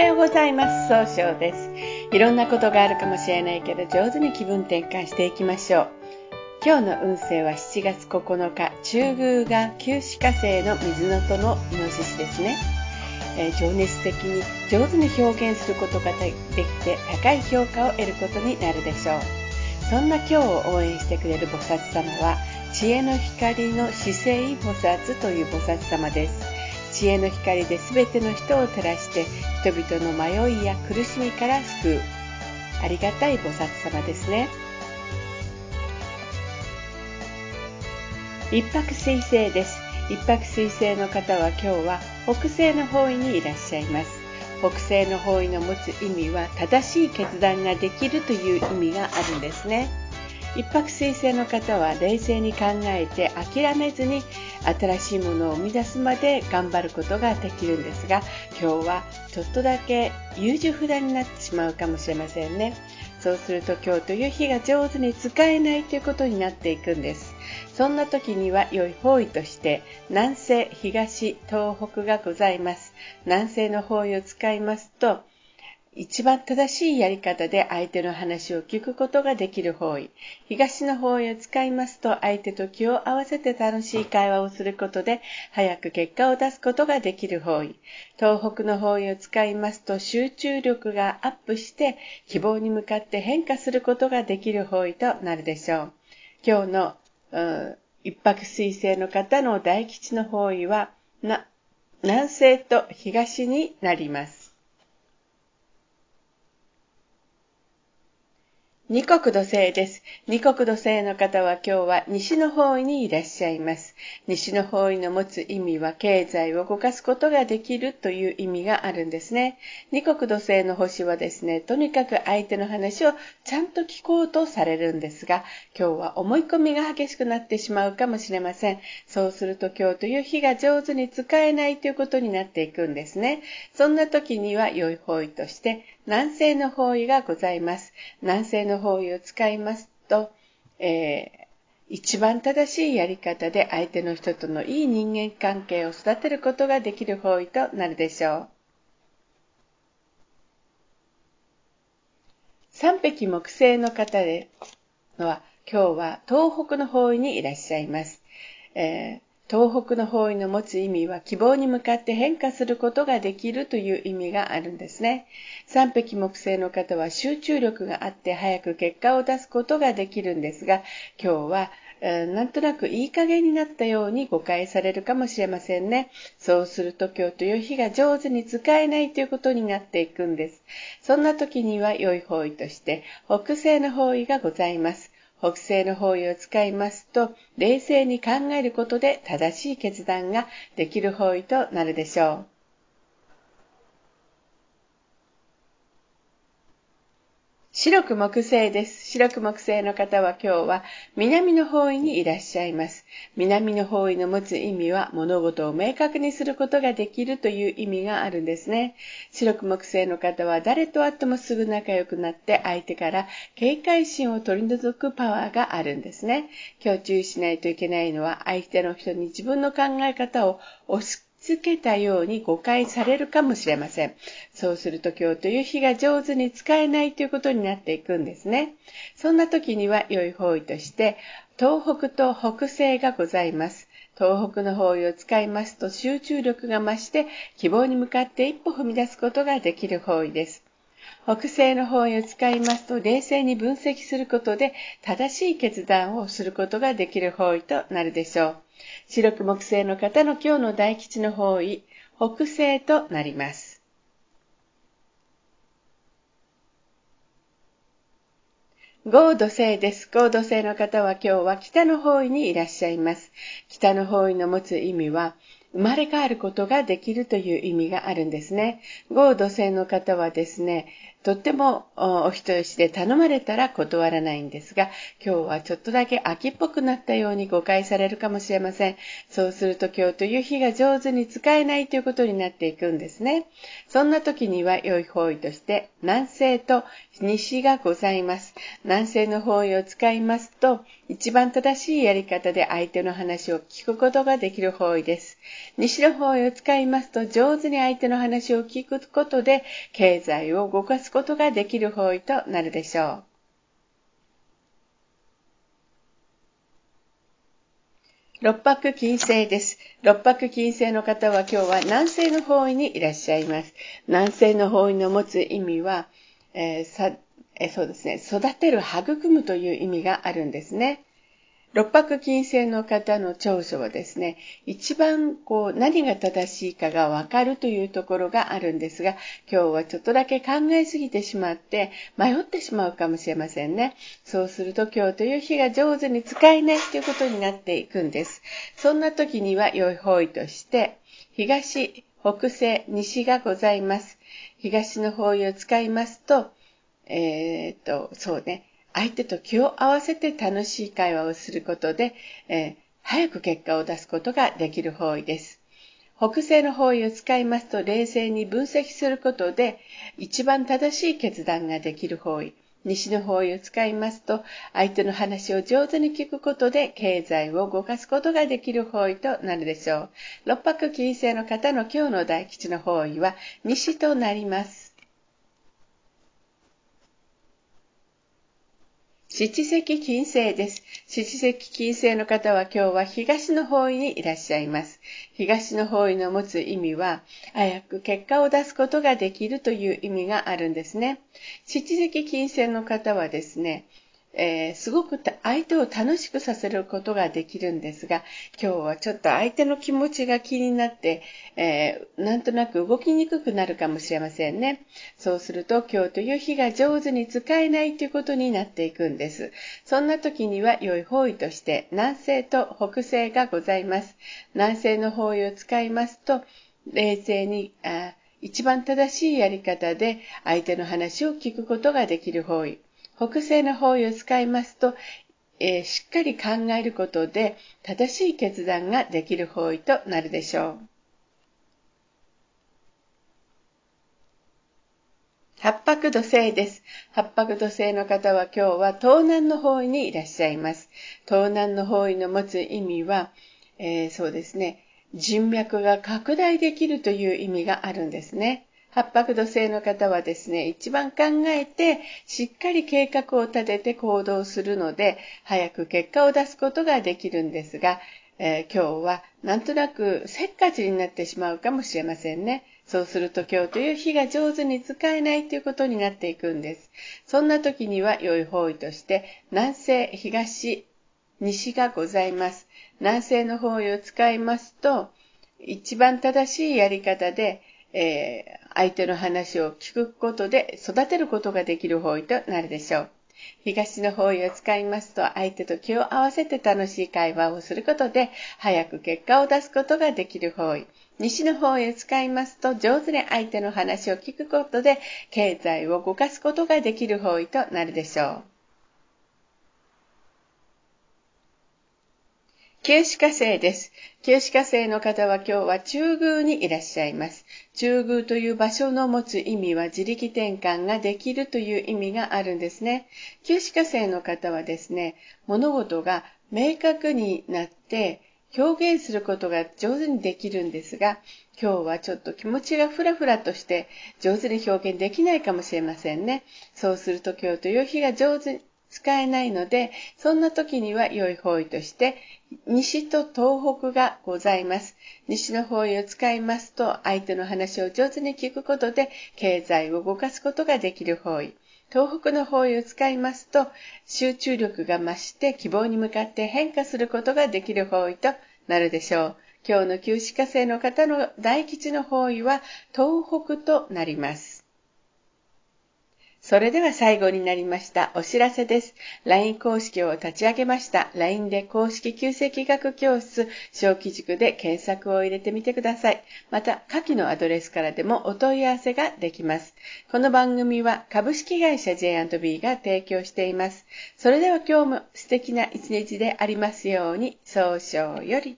はようございます。総称です。いろんなことがあるかもしれないけど、上手に気分転換していきましょう。今日の運勢は7月9日、中宮が旧歯科星の水のとのイノシシですね。えー、情熱的に上手に表現することができて高い評価を得ることになるでしょう。そんな今日を応援してくれる菩薩様は、知恵の光の姿勢菩薩という菩薩様です。知恵の光で全ての人を照らして人々の迷いや苦しみから救う。ありがたい菩薩様ですね。一泊水星です。一泊水星の方は今日は北西の方位にいらっしゃいます。北西の方位の持つ意味は正しい決断ができるという意味があるんですね。一泊水星の方は冷静に考えて諦めずに新しいものを生み出すまで頑張ることができるんですが今日はちょっとだけ優柔不断になってしまうかもしれませんね。そうすると今日という日が上手に使えないということになっていくんです。そんな時には良い方位として南西東東北がございます。南西の方位を使いますと一番正しいやり方で相手の話を聞くことができる方位。東の方位を使いますと相手と気を合わせて楽しい会話をすることで早く結果を出すことができる方位。東北の方位を使いますと集中力がアップして希望に向かって変化することができる方位となるでしょう。今日の、うん、一泊水星の方の大吉の方位はな南西と東になります。二国土星です。二国土星の方は今日は西の方位にいらっしゃいます。西の方位の持つ意味は経済を動かすことができるという意味があるんですね。二国土星の星はですね、とにかく相手の話をちゃんと聞こうとされるんですが、今日は思い込みが激しくなってしまうかもしれません。そうすると今日という日が上手に使えないということになっていくんですね。そんな時には良い方位として南西の方位がございます。南西の方位を使いますと、えー、一番正しいやり方で相手の人とのいい人間関係を育てることができる方位となるでしょう。三匹木星の方でのは今日は東北の方位にいらっしゃいます。えー東北の方位の持つ意味は希望に向かって変化することができるという意味があるんですね。三匹木星の方は集中力があって早く結果を出すことができるんですが、今日はえなんとなくいい加減になったように誤解されるかもしれませんね。そうすると今日という日が上手に使えないということになっていくんです。そんな時には良い方位として北西の方位がございます。北西の方位を使いますと、冷静に考えることで正しい決断ができる方位となるでしょう。白く木星です。白く木星の方は今日は南の方位にいらっしゃいます。南の方位の持つ意味は物事を明確にすることができるという意味があるんですね。白く木星の方は誰と会ってもすぐ仲良くなって相手から警戒心を取り除くパワーがあるんですね。今日注意しないといけないのは相手の人に自分の考え方を押し付けたように誤解されるかもしれません。そうすると今日という日が上手に使えないということになっていくんですね。そんな時には良い方位として、東北と北西がございます。東北の方位を使いますと集中力が増して希望に向かって一歩踏み出すことができる方位です。北西の方位を使いますと冷静に分析することで正しい決断をすることができる方位となるでしょう。白く木星の方の今日の大吉の方位、北西となります。合土星です。合土星の方は今日は北の方位にいらっしゃいます。北の方位の持つ意味は、生まれ変わることができるという意味があるんですね。合土星の方はですね、とってもお人よしで頼まれたら断らないんですが、今日はちょっとだけ秋っぽくなったように誤解されるかもしれません。そうすると今日という日が上手に使えないということになっていくんですね。そんな時には良い方位として南西と西がございます。南西の方位を使いますと、一番正しいやり方で相手の話を聞くことができる方位です。西の方位を使いますと、上手に相手の話を聞くことで、経済を動かすことができる方位となるでしょう。六白金星です。六白金星の方は今日は南西の方位にいらっしゃいます。南西の方位の持つ意味は、えー、さえそうですね、育てる、育むという意味があるんですね。六白金星の方の長所はですね、一番こう何が正しいかがわかるというところがあるんですが、今日はちょっとだけ考えすぎてしまって迷ってしまうかもしれませんね。そうすると今日という日が上手に使えないということになっていくんです。そんな時には良い方位として、東、北西、西がございます。東の方位を使いますと、えー、っと、そうね、相手と気を合わせて楽しい会話をすることで、えー、早く結果を出すことができる方位です。北西の方位を使いますと冷静に分析することで一番正しい決断ができる方位。西の方位を使いますと相手の話を上手に聞くことで経済を動かすことができる方位となるでしょう。六白金星の方の今日の大吉の方位は西となります。七石金星です。七石金星の方は今日は東の方位にいらっしゃいます。東の方位の持つ意味は、早く結果を出すことができるという意味があるんですね。七石金星の方はですね、えー、すごく相手を楽しくさせることができるんですが、今日はちょっと相手の気持ちが気になって、えー、なんとなく動きにくくなるかもしれませんね。そうすると今日という日が上手に使えないということになっていくんです。そんな時には良い方位として南西と北西がございます。南西の方位を使いますと、冷静に、あ一番正しいやり方で相手の話を聞くことができる方位。北西の方位を使いますと、えー、しっかり考えることで正しい決断ができる方位となるでしょう。八白土星です。八白土星の方は今日は東南の方位にいらっしゃいます。東南の方位の持つ意味は、えー、そうですね、人脈が拡大できるという意味があるんですね。八白土星の方はですね、一番考えて、しっかり計画を立てて行動するので、早く結果を出すことができるんですが、えー、今日はなんとなくせっかちになってしまうかもしれませんね。そうすると今日という日が上手に使えないということになっていくんです。そんな時には良い方位として、南西、東、西がございます。南西の方位を使いますと、一番正しいやり方で、え、相手の話を聞くことで育てることができる方位となるでしょう。東の方位を使いますと、相手と気を合わせて楽しい会話をすることで、早く結果を出すことができる方位。西の方位を使いますと、上手に相手の話を聞くことで、経済を動かすことができる方位となるでしょう。旧歯科生です。旧歯科生の方は今日は中宮にいらっしゃいます。中宮という場所の持つ意味は自力転換ができるという意味があるんですね。旧歯科生の方はですね、物事が明確になって表現することが上手にできるんですが、今日はちょっと気持ちがふらふらとして上手に表現できないかもしれませんね。そうすると今日という日が上手使えないので、そんな時には良い方位として、西と東北がございます。西の方位を使いますと、相手の話を上手に聞くことで、経済を動かすことができる方位。東北の方位を使いますと、集中力が増して希望に向かって変化することができる方位となるでしょう。今日の旧歯科生の方の大吉の方位は東北となります。それでは最後になりましたお知らせです。LINE 公式を立ち上げました。LINE で公式旧世学教室小規塾で検索を入れてみてください。また、下記のアドレスからでもお問い合わせができます。この番組は株式会社 J&B が提供しています。それでは今日も素敵な一日でありますように、早々より。